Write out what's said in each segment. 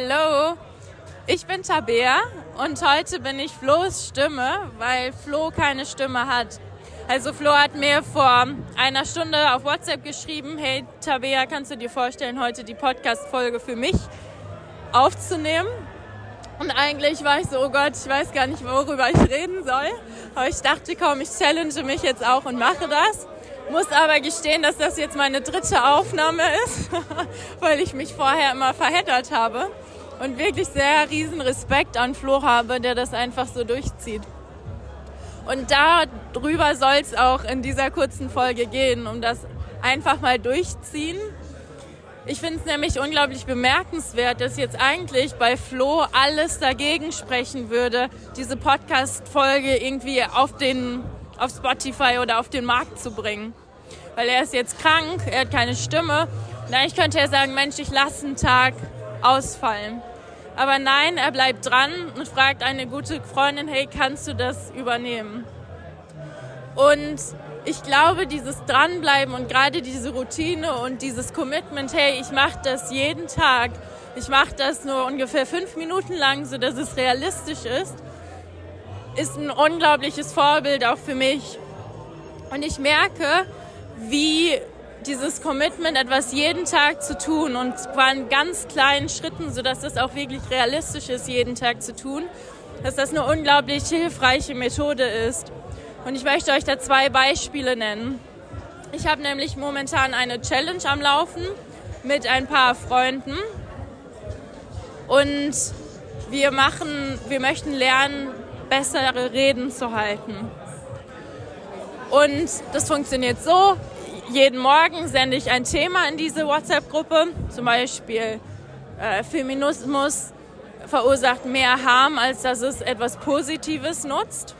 Hallo, ich bin Tabea und heute bin ich Flo's Stimme, weil Flo keine Stimme hat. Also Flo hat mir vor einer Stunde auf WhatsApp geschrieben, hey Tabea, kannst du dir vorstellen, heute die Podcast-Folge für mich aufzunehmen? Und eigentlich war ich so, oh Gott, ich weiß gar nicht, worüber ich reden soll. Aber ich dachte, komm, ich challenge mich jetzt auch und mache das. Muss aber gestehen, dass das jetzt meine dritte Aufnahme ist, weil ich mich vorher immer verheddert habe und wirklich sehr riesen Respekt an Flo habe, der das einfach so durchzieht. Und darüber soll es auch in dieser kurzen Folge gehen, um das einfach mal durchziehen. Ich finde es nämlich unglaublich bemerkenswert, dass jetzt eigentlich bei Flo alles dagegen sprechen würde, diese Podcast-Folge irgendwie auf den auf Spotify oder auf den Markt zu bringen. Weil er ist jetzt krank, er hat keine Stimme. Und eigentlich könnte er sagen, Mensch, ich lasse einen Tag ausfallen. Aber nein, er bleibt dran und fragt eine gute Freundin, hey, kannst du das übernehmen? Und ich glaube, dieses Dranbleiben und gerade diese Routine und dieses Commitment, hey, ich mache das jeden Tag, ich mache das nur ungefähr fünf Minuten lang, sodass es realistisch ist, ist ein unglaubliches Vorbild auch für mich. Und ich merke, wie dieses Commitment, etwas jeden Tag zu tun und zwar in ganz kleinen Schritten, sodass das auch wirklich realistisch ist, jeden Tag zu tun, dass das eine unglaublich hilfreiche Methode ist. Und ich möchte euch da zwei Beispiele nennen. Ich habe nämlich momentan eine Challenge am Laufen mit ein paar Freunden und wir machen, wir möchten lernen, bessere Reden zu halten. Und das funktioniert so. Jeden Morgen sende ich ein Thema in diese WhatsApp-Gruppe, zum Beispiel äh, Feminismus verursacht mehr Harm, als dass es etwas Positives nutzt.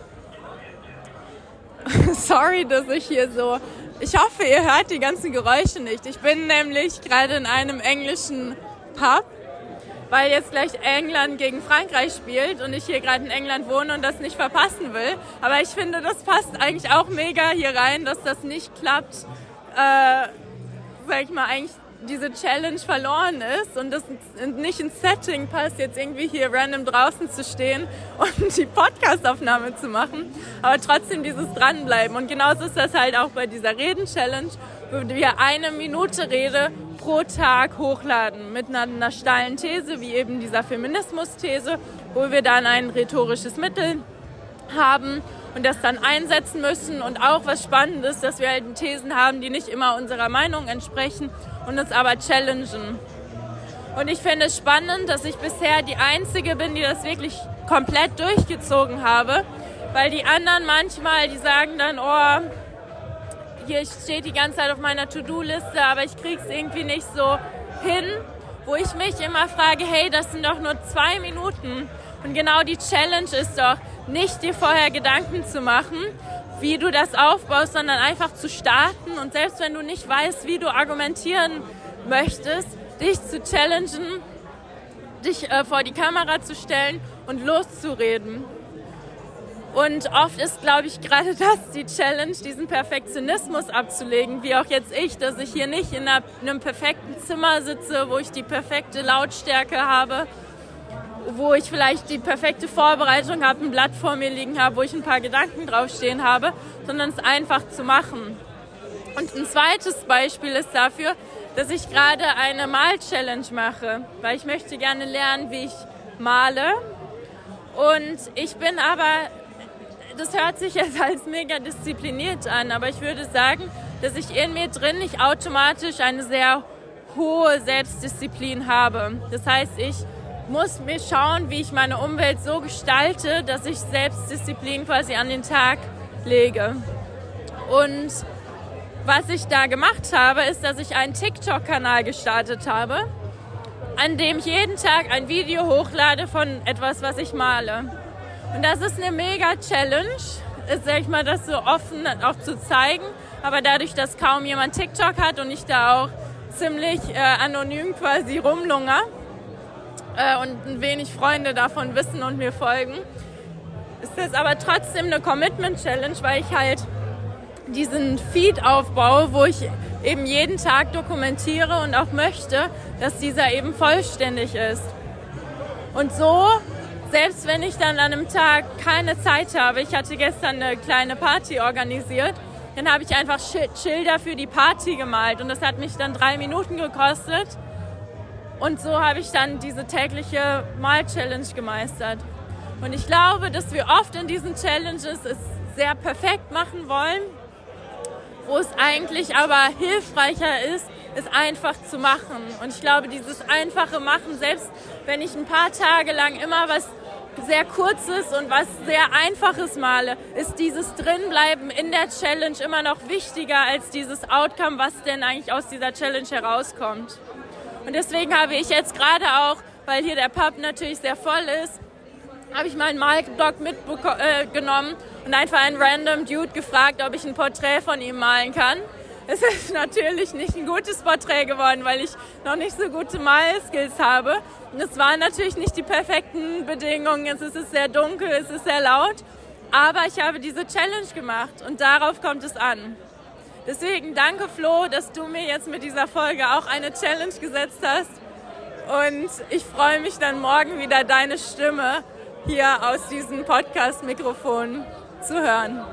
Sorry, dass ich hier so. Ich hoffe, ihr hört die ganzen Geräusche nicht. Ich bin nämlich gerade in einem englischen Pub weil jetzt gleich England gegen Frankreich spielt und ich hier gerade in England wohne und das nicht verpassen will. Aber ich finde, das passt eigentlich auch mega hier rein, dass das nicht klappt, äh, sag ich mal, eigentlich diese Challenge verloren ist und das nicht ins Setting passt, jetzt irgendwie hier random draußen zu stehen und die Podcastaufnahme zu machen, aber trotzdem dieses Dranbleiben. Und genauso ist das halt auch bei dieser Reden-Challenge, wo wir eine Minute Rede pro Tag hochladen mit einer, einer steilen These, wie eben dieser Feminismus-These, wo wir dann ein rhetorisches Mittel haben und das dann einsetzen müssen. Und auch was spannend ist, dass wir halt Thesen haben, die nicht immer unserer Meinung entsprechen und uns aber challengen. Und ich finde es spannend, dass ich bisher die Einzige bin, die das wirklich komplett durchgezogen habe, weil die anderen manchmal, die sagen dann, oh, hier steht die ganze Zeit auf meiner To-Do-Liste, aber ich kriege es irgendwie nicht so hin, wo ich mich immer frage, hey, das sind doch nur zwei Minuten. Und genau die Challenge ist doch, nicht dir vorher Gedanken zu machen, wie du das aufbaust, sondern einfach zu starten und selbst wenn du nicht weißt, wie du argumentieren möchtest, dich zu challengen, dich äh, vor die Kamera zu stellen und loszureden. Und oft ist, glaube ich, gerade das die Challenge, diesen Perfektionismus abzulegen, wie auch jetzt ich, dass ich hier nicht in einem perfekten Zimmer sitze, wo ich die perfekte Lautstärke habe, wo ich vielleicht die perfekte Vorbereitung habe, ein Blatt vor mir liegen habe, wo ich ein paar Gedanken draufstehen habe, sondern es einfach zu machen. Und ein zweites Beispiel ist dafür, dass ich gerade eine Mal-Challenge mache, weil ich möchte gerne lernen, wie ich male. Und ich bin aber das hört sich jetzt als mega diszipliniert an, aber ich würde sagen, dass ich in mir drin nicht automatisch eine sehr hohe Selbstdisziplin habe. Das heißt, ich muss mir schauen, wie ich meine Umwelt so gestalte, dass ich Selbstdisziplin quasi an den Tag lege. Und was ich da gemacht habe, ist, dass ich einen TikTok-Kanal gestartet habe, an dem ich jeden Tag ein Video hochlade von etwas, was ich male. Und das ist eine mega Challenge, ist, sag ich mal, das so offen auch zu zeigen. Aber dadurch, dass kaum jemand TikTok hat und ich da auch ziemlich äh, anonym quasi rumlunger äh, und wenig Freunde davon wissen und mir folgen, ist das aber trotzdem eine Commitment-Challenge, weil ich halt diesen Feed aufbaue, wo ich eben jeden Tag dokumentiere und auch möchte, dass dieser eben vollständig ist. Und so, selbst wenn ich dann an einem Tag keine Zeit habe, ich hatte gestern eine kleine Party organisiert, dann habe ich einfach Schilder für die Party gemalt und das hat mich dann drei Minuten gekostet. Und so habe ich dann diese tägliche Mal-Challenge gemeistert. Und ich glaube, dass wir oft in diesen Challenges es sehr perfekt machen wollen, wo es eigentlich aber hilfreicher ist, es einfach zu machen. Und ich glaube, dieses einfache Machen, selbst wenn ich ein paar Tage lang immer was sehr kurzes und was sehr einfaches male, ist dieses Drinbleiben in der Challenge immer noch wichtiger als dieses Outcome, was denn eigentlich aus dieser Challenge herauskommt. Und deswegen habe ich jetzt gerade auch, weil hier der Pub natürlich sehr voll ist, habe ich meinen Malblock mitgenommen äh, und einfach einen random Dude gefragt, ob ich ein Porträt von ihm malen kann. Es ist natürlich nicht ein gutes Porträt geworden, weil ich noch nicht so gute Malskills habe. Und es waren natürlich nicht die perfekten Bedingungen. Es ist sehr dunkel, es ist sehr laut. Aber ich habe diese Challenge gemacht und darauf kommt es an. Deswegen danke Flo, dass du mir jetzt mit dieser Folge auch eine Challenge gesetzt hast. Und ich freue mich dann morgen wieder deine Stimme hier aus diesem Podcast-Mikrofon zu hören.